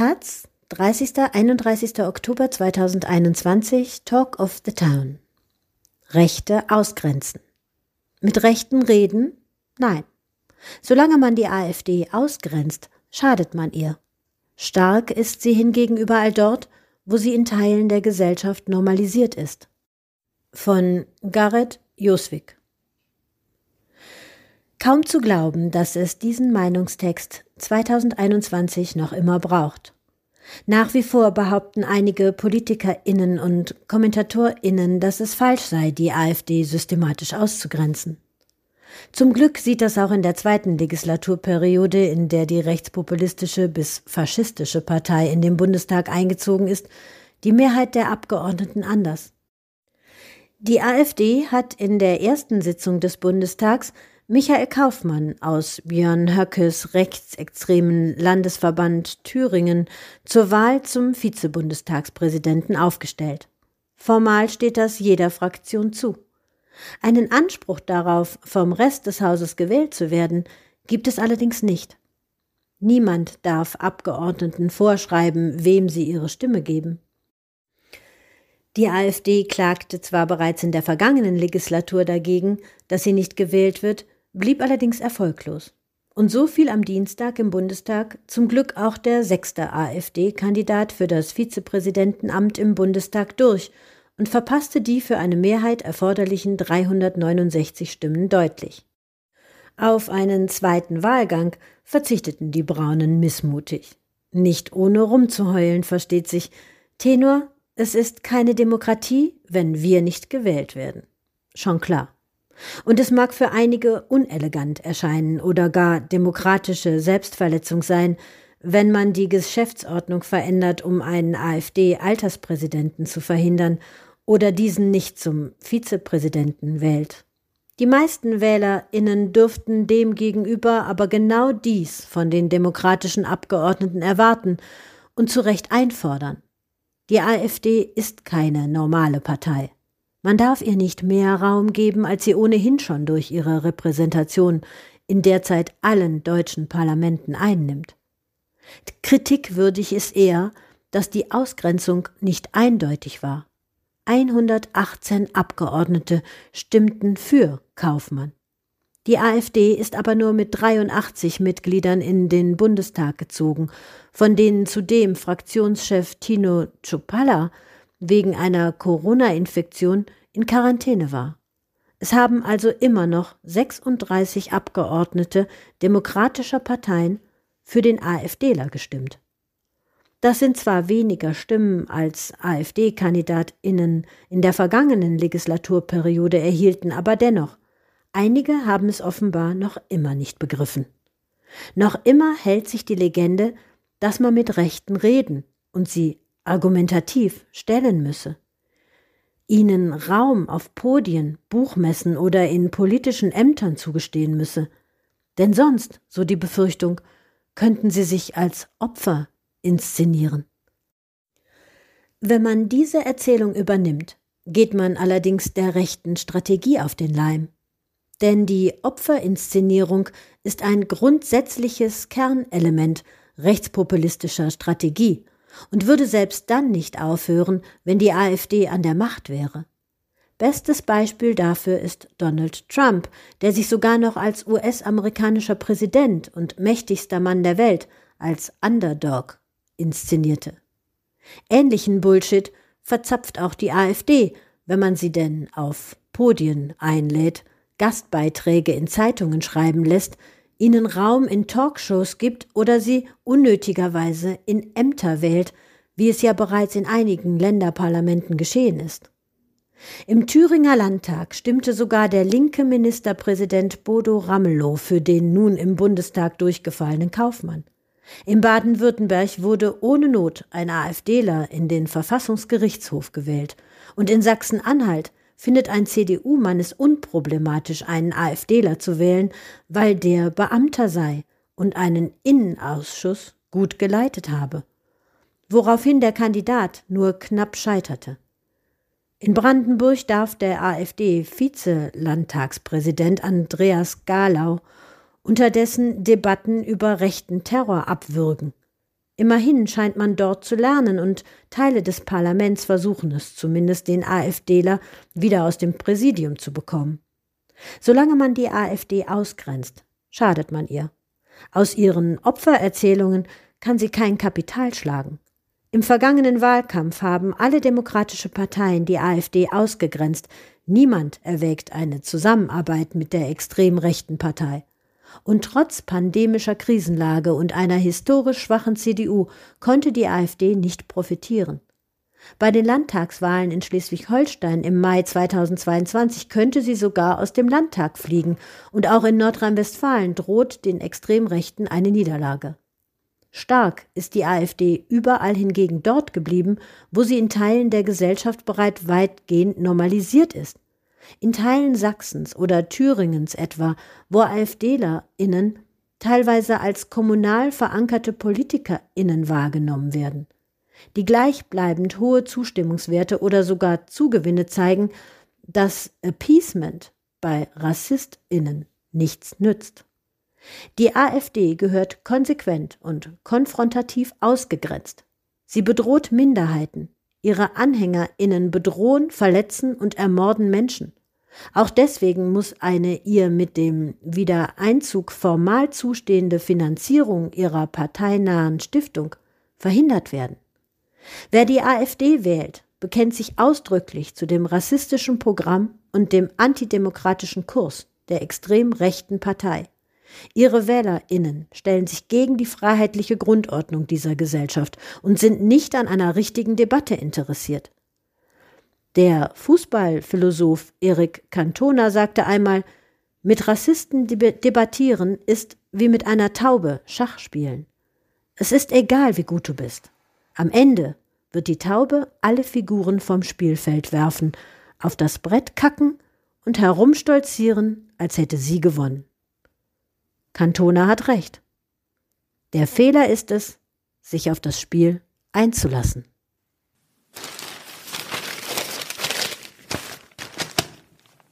Taz, 30. 31. Oktober 2021, Talk of the Town. Rechte ausgrenzen. Mit Rechten reden? Nein. Solange man die AfD ausgrenzt, schadet man ihr. Stark ist sie hingegen überall dort, wo sie in Teilen der Gesellschaft normalisiert ist. Von Garrett Joswig Kaum zu glauben, dass es diesen Meinungstext 2021 noch immer braucht. Nach wie vor behaupten einige PolitikerInnen und KommentatorInnen, dass es falsch sei, die AfD systematisch auszugrenzen. Zum Glück sieht das auch in der zweiten Legislaturperiode, in der die rechtspopulistische bis faschistische Partei in den Bundestag eingezogen ist, die Mehrheit der Abgeordneten anders. Die AfD hat in der ersten Sitzung des Bundestags Michael Kaufmann aus Björn Höckes rechtsextremen Landesverband Thüringen zur Wahl zum Vizebundestagspräsidenten aufgestellt. Formal steht das jeder Fraktion zu. Einen Anspruch darauf, vom Rest des Hauses gewählt zu werden, gibt es allerdings nicht. Niemand darf Abgeordneten vorschreiben, wem sie ihre Stimme geben. Die AfD klagte zwar bereits in der vergangenen Legislatur dagegen, dass sie nicht gewählt wird, blieb allerdings erfolglos. Und so fiel am Dienstag im Bundestag zum Glück auch der sechste AfD-Kandidat für das Vizepräsidentenamt im Bundestag durch und verpasste die für eine Mehrheit erforderlichen 369 Stimmen deutlich. Auf einen zweiten Wahlgang verzichteten die Braunen missmutig. Nicht ohne rumzuheulen, versteht sich. Tenor, es ist keine Demokratie, wenn wir nicht gewählt werden. Schon klar. Und es mag für einige unelegant erscheinen oder gar demokratische Selbstverletzung sein, wenn man die Geschäftsordnung verändert, um einen AfD-Alterspräsidenten zu verhindern oder diesen nicht zum Vizepräsidenten wählt. Die meisten WählerInnen dürften demgegenüber aber genau dies von den demokratischen Abgeordneten erwarten und zu Recht einfordern. Die AfD ist keine normale Partei. Man darf ihr nicht mehr Raum geben, als sie ohnehin schon durch ihre Repräsentation in derzeit allen deutschen Parlamenten einnimmt. Kritikwürdig ist eher, dass die Ausgrenzung nicht eindeutig war. 118 Abgeordnete stimmten für Kaufmann. Die AfD ist aber nur mit 83 Mitgliedern in den Bundestag gezogen, von denen zudem Fraktionschef Tino Czupala wegen einer Corona-Infektion in Quarantäne war. Es haben also immer noch 36 Abgeordnete demokratischer Parteien für den AfDler gestimmt. Das sind zwar weniger Stimmen als AfD-KandidatInnen in der vergangenen Legislaturperiode erhielten, aber dennoch, einige haben es offenbar noch immer nicht begriffen. Noch immer hält sich die Legende, dass man mit Rechten reden und sie argumentativ stellen müsse. Ihnen Raum auf Podien, Buchmessen oder in politischen Ämtern zugestehen müsse. Denn sonst, so die Befürchtung, könnten sie sich als Opfer inszenieren. Wenn man diese Erzählung übernimmt, geht man allerdings der rechten Strategie auf den Leim. Denn die Opferinszenierung ist ein grundsätzliches Kernelement rechtspopulistischer Strategie und würde selbst dann nicht aufhören, wenn die AfD an der Macht wäre. Bestes Beispiel dafür ist Donald Trump, der sich sogar noch als US-amerikanischer Präsident und mächtigster Mann der Welt als Underdog inszenierte. Ähnlichen Bullshit verzapft auch die AfD, wenn man sie denn auf Podien einlädt, Gastbeiträge in Zeitungen schreiben lässt, ihnen Raum in Talkshows gibt oder sie unnötigerweise in Ämter wählt, wie es ja bereits in einigen Länderparlamenten geschehen ist. Im Thüringer Landtag stimmte sogar der linke Ministerpräsident Bodo Ramelow für den nun im Bundestag durchgefallenen Kaufmann. In Baden-Württemberg wurde ohne Not ein AfDler in den Verfassungsgerichtshof gewählt und in Sachsen-Anhalt findet ein CDU-Mann es unproblematisch, einen AfDler zu wählen, weil der Beamter sei und einen Innenausschuss gut geleitet habe, woraufhin der Kandidat nur knapp scheiterte. In Brandenburg darf der AfD-Vize-Landtagspräsident Andreas Galau unterdessen Debatten über rechten Terror abwürgen. Immerhin scheint man dort zu lernen und Teile des Parlaments versuchen es zumindest, den AfDler wieder aus dem Präsidium zu bekommen. Solange man die AfD ausgrenzt, schadet man ihr. Aus ihren Opfererzählungen kann sie kein Kapital schlagen. Im vergangenen Wahlkampf haben alle demokratische Parteien die AfD ausgegrenzt. Niemand erwägt eine Zusammenarbeit mit der extrem rechten Partei. Und trotz pandemischer Krisenlage und einer historisch schwachen CDU konnte die AfD nicht profitieren. Bei den Landtagswahlen in Schleswig-Holstein im Mai 2022 könnte sie sogar aus dem Landtag fliegen, und auch in Nordrhein-Westfalen droht den Extremrechten eine Niederlage. Stark ist die AfD überall hingegen dort geblieben, wo sie in Teilen der Gesellschaft bereits weitgehend normalisiert ist. In Teilen Sachsens oder Thüringens etwa, wo AfDlerInnen teilweise als kommunal verankerte PolitikerInnen wahrgenommen werden. Die gleichbleibend hohe Zustimmungswerte oder sogar Zugewinne zeigen, dass Appeasement bei RassistInnen nichts nützt. Die AfD gehört konsequent und konfrontativ ausgegrenzt. Sie bedroht Minderheiten. Ihre AnhängerInnen bedrohen, verletzen und ermorden Menschen. Auch deswegen muss eine ihr mit dem Wiedereinzug formal zustehende Finanzierung ihrer parteinahen Stiftung verhindert werden. Wer die AfD wählt, bekennt sich ausdrücklich zu dem rassistischen Programm und dem antidemokratischen Kurs der extrem rechten Partei. Ihre Wählerinnen stellen sich gegen die freiheitliche Grundordnung dieser Gesellschaft und sind nicht an einer richtigen Debatte interessiert. Der Fußballphilosoph Erik Cantona sagte einmal, mit Rassisten debattieren ist wie mit einer Taube Schach spielen. Es ist egal, wie gut du bist. Am Ende wird die Taube alle Figuren vom Spielfeld werfen, auf das Brett kacken und herumstolzieren, als hätte sie gewonnen. Cantona hat recht. Der Fehler ist es, sich auf das Spiel einzulassen.